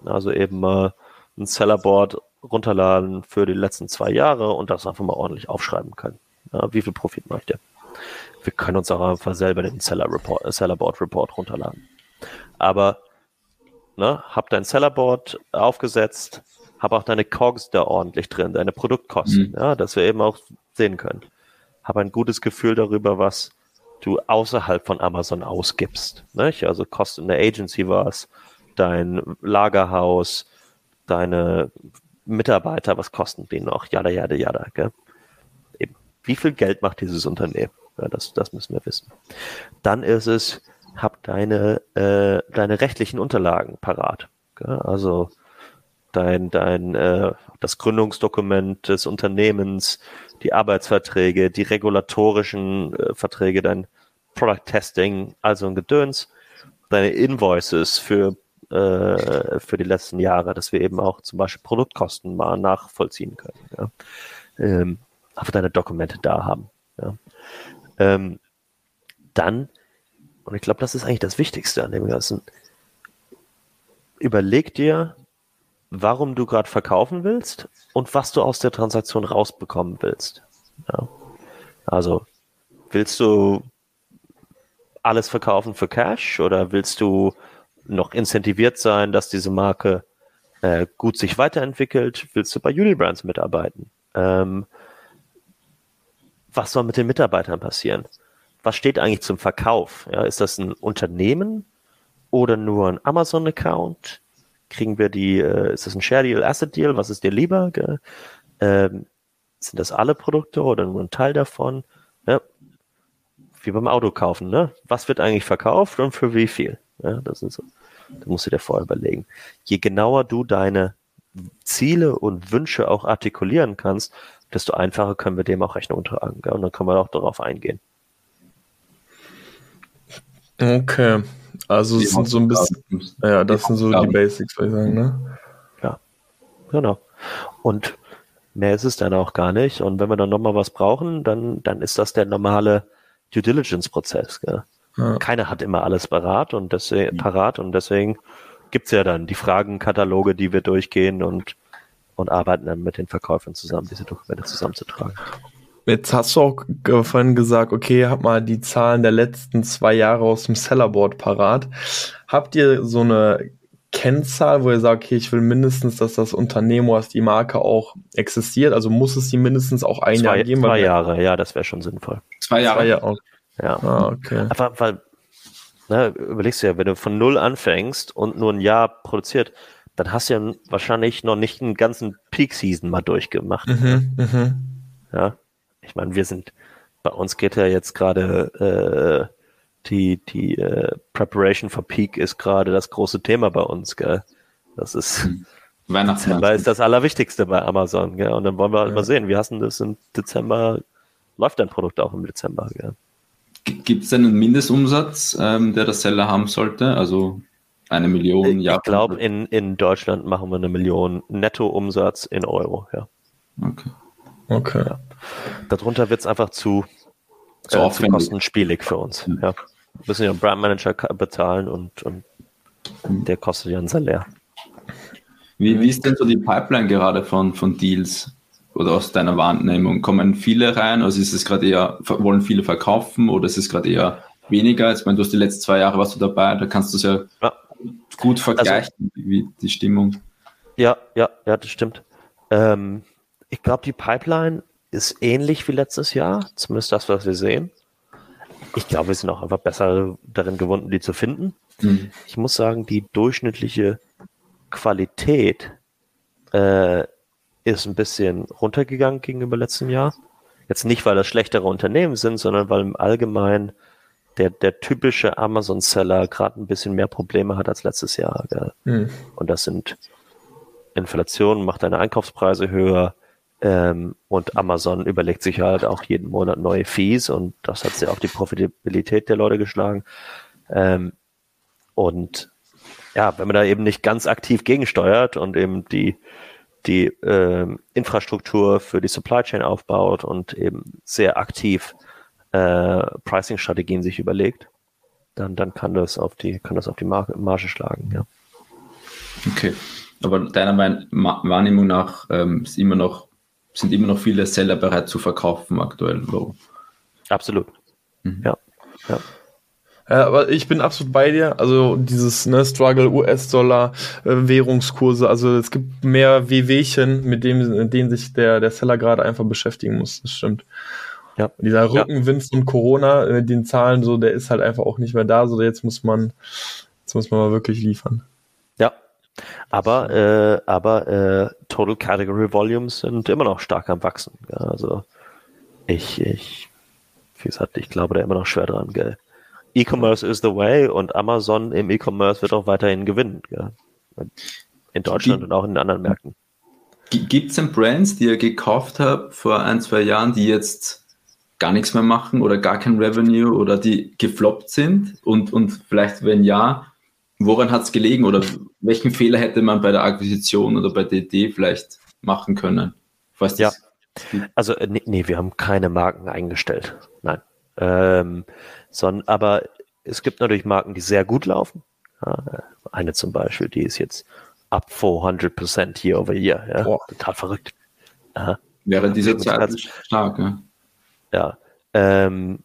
Also eben mal ein Sellerboard runterladen für die letzten zwei Jahre und das einfach mal ordentlich aufschreiben können. Ja, wie viel Profit macht ihr? Wir können uns auch einfach selber den Seller Report, Sellerboard Report runterladen aber ne, hab dein Sellerboard aufgesetzt, hab auch deine COGS da ordentlich drin, deine Produktkosten, mhm. ja, dass wir eben auch sehen können. Hab ein gutes Gefühl darüber, was du außerhalb von Amazon ausgibst. Nicht? Also kostet eine Agency was, dein Lagerhaus, deine Mitarbeiter, was kosten die noch? Jada, jada, jada. Gell? Eben. Wie viel Geld macht dieses Unternehmen? Ja, das, das müssen wir wissen. Dann ist es, hab deine, äh, deine rechtlichen Unterlagen parat. Also dein, dein, äh, das Gründungsdokument des Unternehmens, die Arbeitsverträge, die regulatorischen äh, Verträge, dein Product Testing, also ein Gedöns, deine Invoices für, äh, für die letzten Jahre, dass wir eben auch zum Beispiel Produktkosten mal nachvollziehen können. Ja. Ähm, einfach deine Dokumente da haben. Ja. Ähm, dann und ich glaube, das ist eigentlich das Wichtigste an dem Ganzen. Überleg dir, warum du gerade verkaufen willst und was du aus der Transaktion rausbekommen willst. Ja. Also, willst du alles verkaufen für Cash oder willst du noch incentiviert sein, dass diese Marke äh, gut sich weiterentwickelt? Willst du bei Unibrands mitarbeiten? Ähm, was soll mit den Mitarbeitern passieren? Was steht eigentlich zum Verkauf? Ja, ist das ein Unternehmen oder nur ein Amazon-Account? Kriegen wir die, äh, ist das ein Share Deal, Asset Deal? Was ist dir lieber? Ähm, sind das alle Produkte oder nur ein Teil davon? Ja, wie beim Auto kaufen, ne? Was wird eigentlich verkauft und für wie viel? Ja, das sind so. Da musst du dir vorher überlegen. Je genauer du deine Ziele und Wünsche auch artikulieren kannst, desto einfacher können wir dem auch Rechnung tragen. Gell? Und dann können wir auch darauf eingehen. Okay. Also es sind so ein bisschen, ja, das sind so die Basics, würde ich sagen, ne? Ja, genau. Und mehr ist es dann auch gar nicht. Und wenn wir dann nochmal was brauchen, dann, dann ist das der normale Due Diligence-Prozess. Ja. Keiner hat immer alles parat und deswegen, parat und deswegen gibt's ja dann die Fragenkataloge, die wir durchgehen und, und arbeiten dann mit den Verkäufern zusammen, diese Dokumente zusammenzutragen. Jetzt hast du auch vorhin gesagt, okay, hab mal die Zahlen der letzten zwei Jahre aus dem Sellerboard parat. Habt ihr so eine Kennzahl, wo ihr sagt, okay, ich will mindestens, dass das Unternehmen, was die Marke auch existiert, also muss es die mindestens auch ein zwei, Jahr geben? Zwei Jahre, ja, das wäre schon sinnvoll. Zwei Jahre? Zwei Jahre. Ja. Ah, okay. Einfach, weil, ne, überlegst du ja, wenn du von null anfängst und nur ein Jahr produziert, dann hast du ja wahrscheinlich noch nicht einen ganzen Peak-Season mal durchgemacht. Mhm, mh. Ja. Ich meine, wir sind, bei uns geht ja jetzt gerade äh, die, die äh, Preparation for Peak ist gerade das große Thema bei uns, gell? Das ist hm. Dezember ist das Allerwichtigste bei Amazon, gell? Und dann wollen wir halt ja. mal sehen, wie hast du das im Dezember, läuft dein Produkt auch im Dezember, gell? Gibt es denn einen Mindestumsatz, ähm, der der Seller haben sollte? Also eine Million Japan? Ich glaube, in, in Deutschland machen wir eine Million Nettoumsatz in Euro, ja. Okay. Okay. Ja. Darunter wird es einfach zu, äh, zu kostenspielig für uns. Mhm. Ja. Wir müssen ja einen Brandmanager bezahlen und, und mhm. der kostet ja ein Salär. Wie, wie ist denn so die Pipeline gerade von, von Deals oder aus deiner Wahrnehmung? Kommen viele rein? Also ist es gerade eher, wollen viele verkaufen oder ist es gerade eher weniger? Ich meine, du hast die letzten zwei Jahre warst du dabei, da kannst du es ja, ja, gut vergleichen, also, wie die Stimmung. Ja, ja, ja, das stimmt. Ähm, ich glaube, die Pipeline ist ähnlich wie letztes Jahr, zumindest das, was wir sehen. Ich glaube, wir sind auch einfach besser darin gewunden, die zu finden. Mhm. Ich muss sagen, die durchschnittliche Qualität äh, ist ein bisschen runtergegangen gegenüber letztem Jahr. Jetzt nicht, weil das schlechtere Unternehmen sind, sondern weil im Allgemeinen der, der typische Amazon-Seller gerade ein bisschen mehr Probleme hat als letztes Jahr. Mhm. Und das sind Inflation macht deine Einkaufspreise höher, ähm, und Amazon überlegt sich halt auch jeden Monat neue Fees und das hat ja auch die Profitabilität der Leute geschlagen. Ähm, und ja, wenn man da eben nicht ganz aktiv gegensteuert und eben die, die ähm, Infrastruktur für die Supply Chain aufbaut und eben sehr aktiv äh, Pricing-Strategien sich überlegt, dann, dann kann das auf die, kann das auf die Mar Marge schlagen, ja. Okay. Aber deiner Wahrnehmung nach ähm, ist immer noch sind immer noch viele Seller bereit zu verkaufen aktuell. So. Absolut. Mhm. Ja. ja. Ja, aber ich bin absolut bei dir. Also dieses ne, Struggle US-Dollar, äh, Währungskurse, also es gibt mehr WWchen, mit dem, mit denen sich der, der Seller gerade einfach beschäftigen muss. Das stimmt. Ja. Dieser Rückenwind von Corona, mit äh, den Zahlen so, der ist halt einfach auch nicht mehr da. So jetzt muss man, jetzt muss man mal wirklich liefern. Aber, äh, aber äh, Total Category Volumes sind immer noch stark am Wachsen. Also ich, ich, wie gesagt, ich glaube da immer noch schwer dran, gell. E-Commerce is the way und Amazon im E-Commerce wird auch weiterhin gewinnen. Gell? In Deutschland und auch in anderen Märkten. Gibt es denn Brands, die ihr gekauft habt vor ein, zwei Jahren, die jetzt gar nichts mehr machen oder gar kein Revenue oder die gefloppt sind? Und, und vielleicht, wenn ja, woran hat es gelegen oder welchen Fehler hätte man bei der Akquisition oder bei DD vielleicht machen können? Weißt ja, also nee, nee, wir haben keine Marken eingestellt. Nein. Ähm, sondern, aber es gibt natürlich Marken, die sehr gut laufen. Ja, eine zum Beispiel, die ist jetzt up 400% year over year. Ja? Total verrückt. Aha. Wäre diese Zeit stark, ja. Ja. Ähm,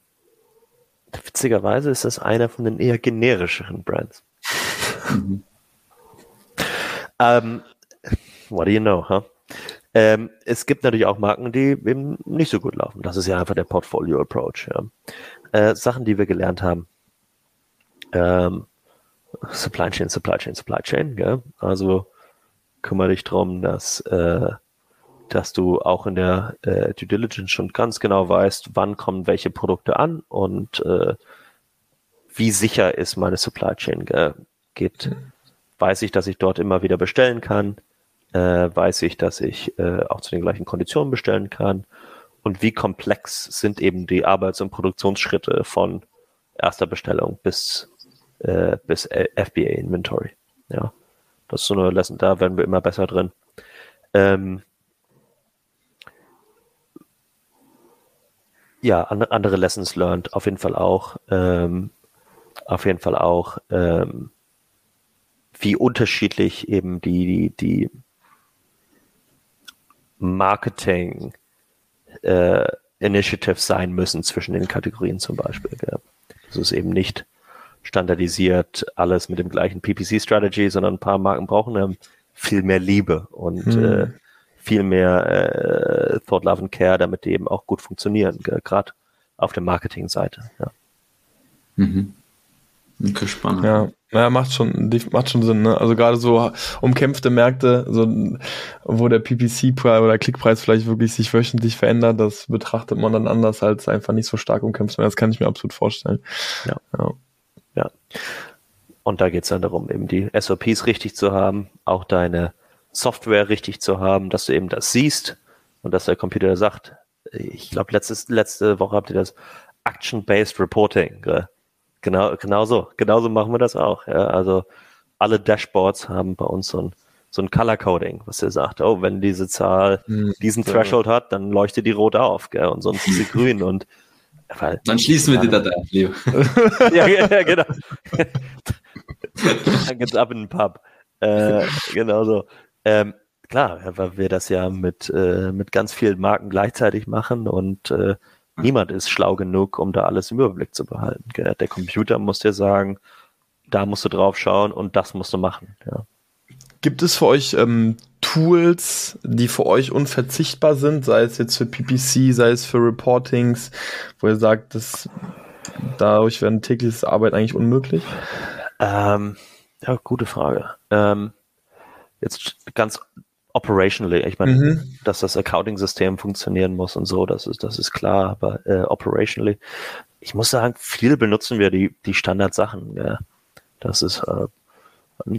witzigerweise ist das einer von den eher generischeren Brands. Mhm. Ähm, what do you know, huh? Ähm, es gibt natürlich auch Marken, die eben nicht so gut laufen. Das ist ja einfach der Portfolio-Approach. Ja. Äh, Sachen, die wir gelernt haben. Ähm, Supply Chain, Supply Chain, Supply Chain. Gell? Also kümmere dich darum, dass, äh, dass du auch in der äh, Due Diligence schon ganz genau weißt, wann kommen welche Produkte an und äh, wie sicher ist meine Supply Chain. Gell? Geht, mhm. Weiß ich, dass ich dort immer wieder bestellen kann äh, weiß ich, dass ich äh, auch zu den gleichen Konditionen bestellen kann. Und wie komplex sind eben die Arbeits- und Produktionsschritte von erster Bestellung bis, äh, bis FBA Inventory. Ja, das ist so eine Lesson, da werden wir immer besser drin. Ähm, ja, andere Lessons learned auf jeden Fall auch. Ähm, auf jeden Fall auch, ähm, wie unterschiedlich eben die, die, die Marketing äh, Initiatives sein müssen zwischen den Kategorien zum Beispiel. Gell? Das ist eben nicht standardisiert alles mit dem gleichen PPC-Strategy, sondern ein paar Marken brauchen ähm, viel mehr Liebe und hm. äh, viel mehr äh, Thought, Love and Care, damit die eben auch gut funktionieren, gerade auf der Marketing-Seite. Ja. Mhm. Okay, spannend. Ja, ja, macht schon, macht schon Sinn, ne? Also gerade so umkämpfte Märkte, so, wo der PPC-Preis oder Klickpreis vielleicht wirklich sich wöchentlich verändert, das betrachtet man dann anders als einfach nicht so stark umkämpft. Das kann ich mir absolut vorstellen. Ja. Ja. ja. Und da geht's dann darum, eben die SOPs richtig zu haben, auch deine Software richtig zu haben, dass du eben das siehst und dass der Computer sagt, ich glaube, letzte Woche habt ihr das Action-Based Reporting. Gell? Genau, genau so. Genauso machen wir das auch. Ja. Also alle Dashboards haben bei uns so ein, so ein Color Coding, was er sagt, oh, wenn diese Zahl hm, diesen Threshold hat, dann leuchtet die rot auf, gell, und sonst ist sie grün und weil, dann schließen wir die Datei, Leo. ja, ja, genau. dann geht's ab in den Pub. Äh, genau so. Ähm, klar, weil wir das ja mit, äh, mit ganz vielen Marken gleichzeitig machen und äh, Niemand ist schlau genug, um da alles im Überblick zu behalten. Gell? Der Computer muss dir sagen, da musst du drauf schauen und das musst du machen. Ja. Gibt es für euch ähm, Tools, die für euch unverzichtbar sind, sei es jetzt für PPC, sei es für Reportings, wo ihr sagt, dass dadurch wäre ein tägliches Arbeit eigentlich unmöglich? Ähm, ja, gute Frage. Ähm, jetzt ganz operationally, ich meine, mhm. dass das Accounting-System funktionieren muss und so, das ist, das ist klar, aber äh, operationally, ich muss sagen, viel benutzen wir die, die Standardsachen. Ja. Das ist äh,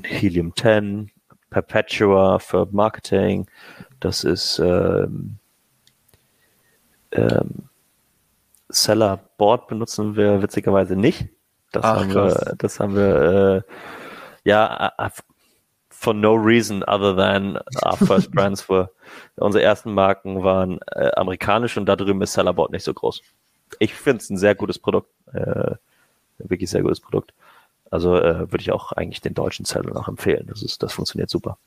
Helium 10, Perpetua für Marketing, das ist ähm, ähm, Seller Board benutzen wir witzigerweise nicht. Das Ach, haben krass. wir, das haben wir äh, ja for no reason other than our first brands were. Unsere ersten Marken waren äh, amerikanisch und da drüben ist Sellerboard nicht so groß. Ich finde es ein sehr gutes Produkt. Äh, wirklich sehr gutes Produkt. Also äh, würde ich auch eigentlich den deutschen Seller noch empfehlen. Das ist, das funktioniert super.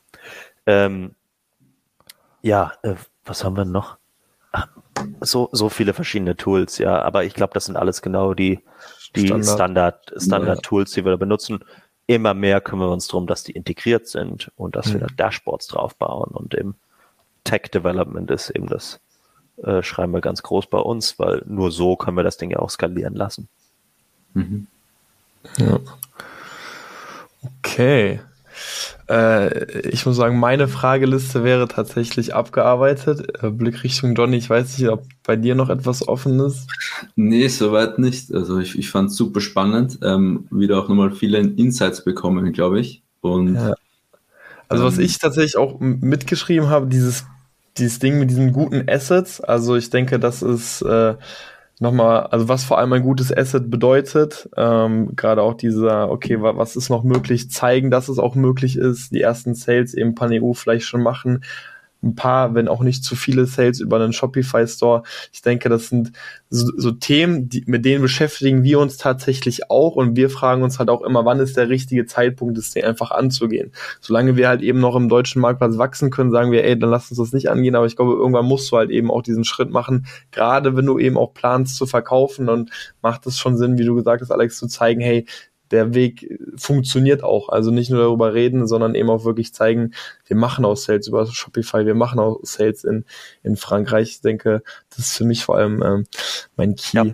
Ähm, ja, äh, was haben wir noch? Ach, so, so viele verschiedene Tools, ja, aber ich glaube, das sind alles genau die, die Standard, Standard, Standard Tools, die wir da benutzen immer mehr kümmern wir uns darum, dass die integriert sind und dass mhm. wir da Dashboards drauf bauen. Und im Tech Development ist eben das, äh, schreiben wir ganz groß bei uns, weil nur so können wir das Ding ja auch skalieren lassen. Mhm. Ja. Okay. Äh, ich muss sagen, meine Frageliste wäre tatsächlich abgearbeitet. Äh, Blick Richtung Johnny, ich weiß nicht, ob bei dir noch etwas offen ist. Nee, soweit nicht. Also ich, ich fand es super spannend. Ähm, wieder auch nochmal viele Insights bekommen, glaube ich. Und ja. Also was ähm, ich tatsächlich auch mitgeschrieben habe, dieses, dieses Ding mit diesen guten Assets, also ich denke, das ist äh, nochmal, also was vor allem ein gutes Asset bedeutet, ähm, gerade auch dieser, okay, was ist noch möglich, zeigen, dass es auch möglich ist, die ersten Sales eben Pan-EU vielleicht schon machen, ein paar, wenn auch nicht zu viele Sales über einen Shopify Store. Ich denke, das sind so, so Themen, die, mit denen beschäftigen wir uns tatsächlich auch und wir fragen uns halt auch immer, wann ist der richtige Zeitpunkt, das Ding einfach anzugehen. Solange wir halt eben noch im deutschen Marktplatz wachsen können, sagen wir, ey, dann lass uns das nicht angehen, aber ich glaube, irgendwann musst du halt eben auch diesen Schritt machen, gerade wenn du eben auch planst zu verkaufen, dann macht es schon Sinn, wie du gesagt hast, Alex, zu zeigen, hey, der Weg funktioniert auch. Also nicht nur darüber reden, sondern eben auch wirklich zeigen, wir machen auch Sales über Shopify, wir machen auch Sales in, in Frankreich. Ich denke, das ist für mich vor allem ähm, mein Key ja.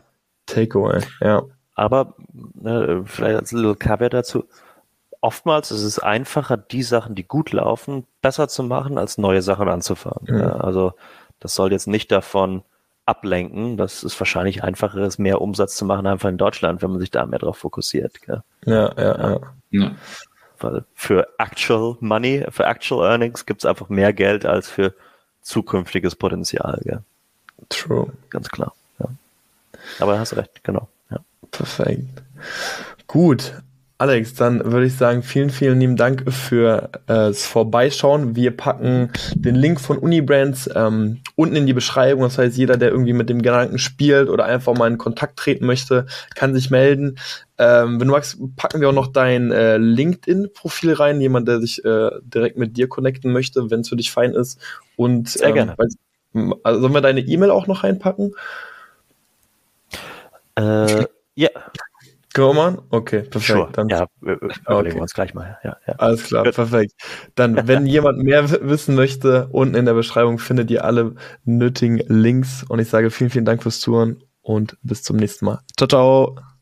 Takeaway. Ja. Aber ne, vielleicht als little Caveat dazu. Oftmals ist es einfacher, die Sachen, die gut laufen, besser zu machen, als neue Sachen anzufangen. Mhm. Ja, also das soll jetzt nicht davon ablenken. Das ist wahrscheinlich einfacher, ist mehr Umsatz zu machen, einfach in Deutschland, wenn man sich da mehr drauf fokussiert. Gell? Ja, ja, ja, ja. Weil für actual money, für actual earnings gibt es einfach mehr Geld als für zukünftiges Potenzial. Gell? True. Ganz klar. Ja. Aber hast recht, genau. Ja. Perfekt. Gut, Alex, dann würde ich sagen, vielen, vielen lieben Dank für äh, das Vorbeischauen. Wir packen den Link von Unibrands ähm, unten in die Beschreibung. Das heißt, jeder, der irgendwie mit dem Gedanken spielt oder einfach mal in Kontakt treten möchte, kann sich melden. Ähm, wenn du magst, packen wir auch noch dein äh, LinkedIn-Profil rein, jemand, der sich äh, direkt mit dir connecten möchte, wenn es für dich fein ist. Und Sehr ähm, gerne. also sollen wir deine E-Mail auch noch reinpacken? Äh, ja. Graumann? Okay, perfekt. Sure. Dann, ja, überlegen okay. wir uns gleich mal. Ja, ja. Alles klar, perfekt. Dann, wenn jemand mehr wissen möchte, unten in der Beschreibung findet ihr alle nötigen Links. Und ich sage vielen, vielen Dank fürs Zuhören und bis zum nächsten Mal. Ciao, ciao.